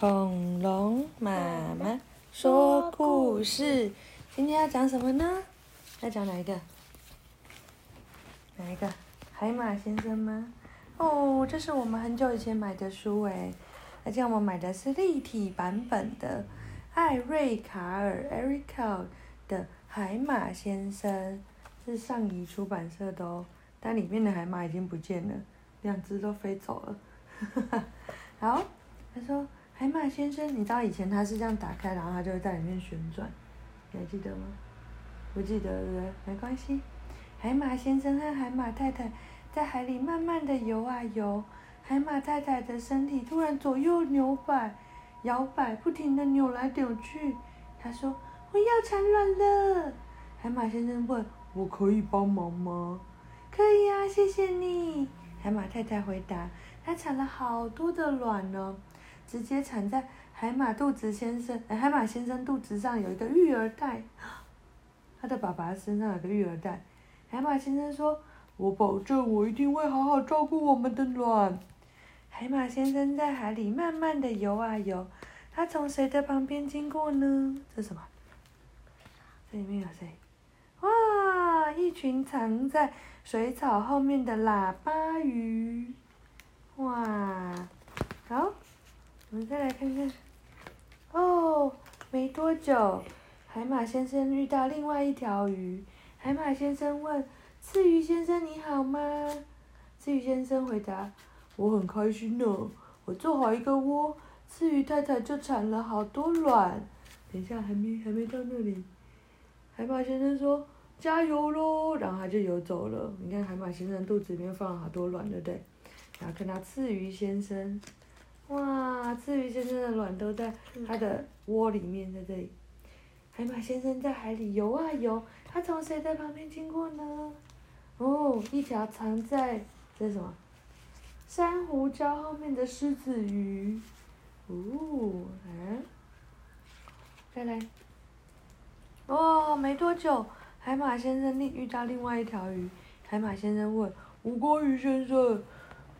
恐龙妈妈说故事，今天要讲什么呢？要讲哪一个？哪一个？海马先生吗？哦，这是我们很久以前买的书诶，而且我们买的是立体版本的艾瑞卡尔 （Erica） 的《海马先生》，是上仪出版社的哦。但里面的海马已经不见了，两只都飞走了。好，他说。海马先生，你知道以前它是这样打开，然后它就会在里面旋转，你还记得吗？不记得了？没关系。海马先生和海马太太在海里慢慢的游啊游，海马太太的身体突然左右扭摆、摇摆，不停的扭来扭去。他说：“我要产卵了。”海马先生问：“我可以帮忙吗？”“可以啊，谢谢你。”海马太太回答：“它产了好多的卵呢。”直接产在海马肚子先生，海马先生肚子上有一个育儿袋，他的爸爸身上有个育儿袋。海马先生说：“我保证，我一定会好好照顾我们的卵。”海马先生在海里慢慢的游啊游，他从谁的旁边经过呢？这是什么？这里面有谁？哇，一群藏在水草后面的喇叭鱼。哇，好。我们再来看看，哦，没多久，海马先生遇到另外一条鱼。海马先生问：“刺鱼先生你好吗？”刺鱼先生回答：“我很开心呢，我做好一个窝，刺鱼太太就产了好多卵。”等一下，还没还没到那里。海马先生说：“加油喽！”然后他就游走了。你看，海马先生肚子里面放了好多卵，对不对？然后看到刺鱼先生。哇，刺鱼先生的卵都在它的窝里面，在这里。海马先生在海里游啊游，他从谁在旁边经过呢？哦，一条藏在这是什么？珊瑚礁后面的狮子鱼。哦，嗯，再来。哦，没多久，海马先生另遇到另外一条鱼。海马先生问：“吴锅鱼先生，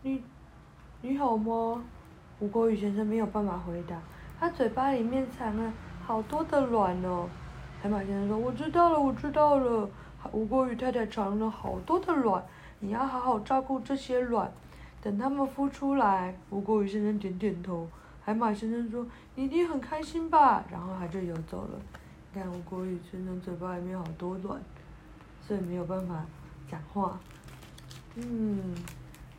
你你好吗？”吴国宇先生没有办法回答，他嘴巴里面藏了好多的卵哦。海马先生说：“我知道了，我知道了。”吴国宇太太藏了好多的卵，你要好好照顾这些卵，等它们孵出来。吴国宇先生点点头。海马先生说：“你一定很开心吧？”然后他就游走了。你看吴国宇先生嘴巴里面好多卵，所以没有办法讲话。嗯，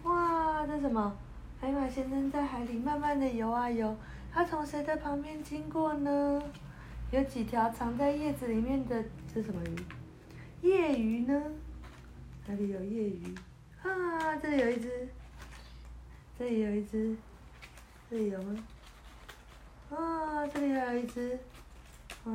哇，这什么？海马先生在海里慢慢的游啊游，他从谁的旁边经过呢？有几条藏在叶子里面的是什么鱼？叶鱼呢？哪里有叶鱼？啊，这里有一只，这里有一只，这里有吗？啊，这里还有一只，哇！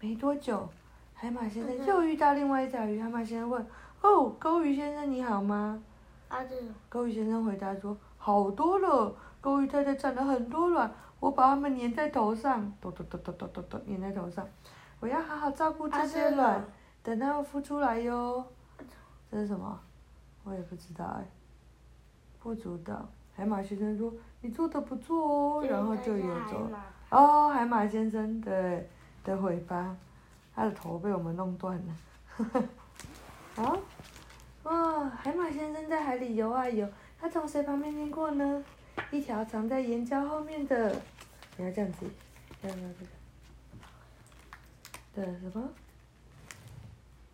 没多久，海马先生又遇到另外一条鱼。海马先生问：“哦，钩鱼先生你好吗？”啊，对。钩鱼先生回答说：“好多了，钩鱼太太产了很多卵，我把它们粘在头上，咚咚咚咚咚咚咚，粘在头上。我要好好照顾这些卵，等它们孵出来哟。”这是什么？我也不知道哎。不知道。海马先生说：“你做的不错哦。”然后就游走。哦，海马先生对的尾巴，他的头被我们弄断了。好。哇，海马先生在海里游啊游，他从谁旁边经过呢？一条藏在岩礁后面的，你要这样子，要要这样子的什么？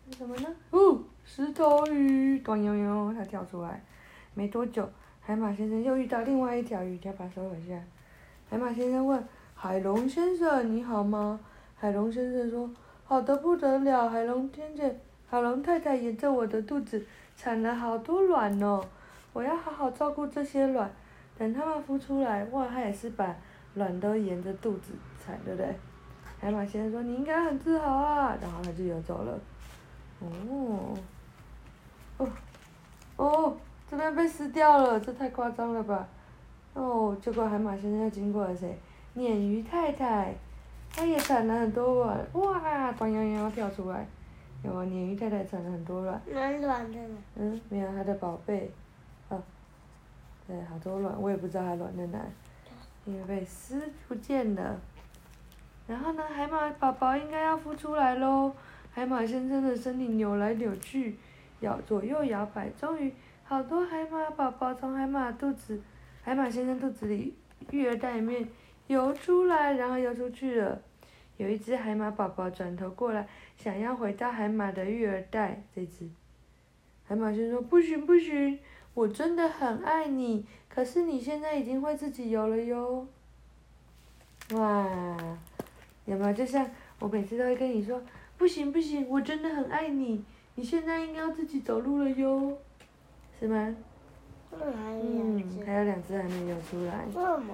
是什么呢？哦，石头鱼，短悠悠，它跳出来。没多久，海马先生又遇到另外一条鱼，他把手一下。海马先生问：“海龙先生，你好吗？”海龙先生说：“好的不得了。”海龙听见，海龙太太沿着我的肚子。产了好多卵哦，我要好好照顾这些卵，等它们孵出来，哇，它也是把卵都沿着肚子产，对不对？海马先生说：“你应该很自豪啊！”然后他就游走了。哦，哦，哦，这边被撕掉了，这太夸张了吧？哦，结果海马先生又经过了谁？鲶鱼太太，它也产了很多卵，哇，短腰腰跳出来。有啊，鲶鱼太太产了很多卵。卵卵的。嗯，没有它的宝贝，啊，对，好多卵，我也不知道它卵在哪。因为被撕不见了。然后呢，海马宝宝应该要孵出来喽。海马先生的身体扭来扭去，摇左右摇摆，终于好多海马宝宝从海马肚子、海马先生肚子里育儿袋里面游出来，然后游出去了。有一只海马宝宝转头过来，想要回到海马的育儿袋。这只海马先生说：“不行不行，我真的很爱你，可是你现在已经会自己游了哟。”哇！有没有就像我每次都会跟你说，不行不行，我真的很爱你，你现在应该要自己走路了哟，是吗？嗯。还有两只还没游出来，为什么？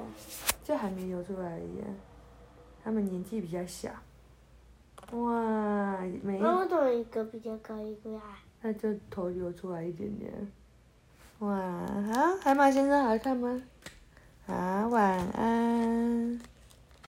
就还没游出来而已啊。他们年纪比较小。哇，每一那为什么一个比较高，一个矮？那就头留出来一点点。哇，好，海马先生好看吗？好，晚安。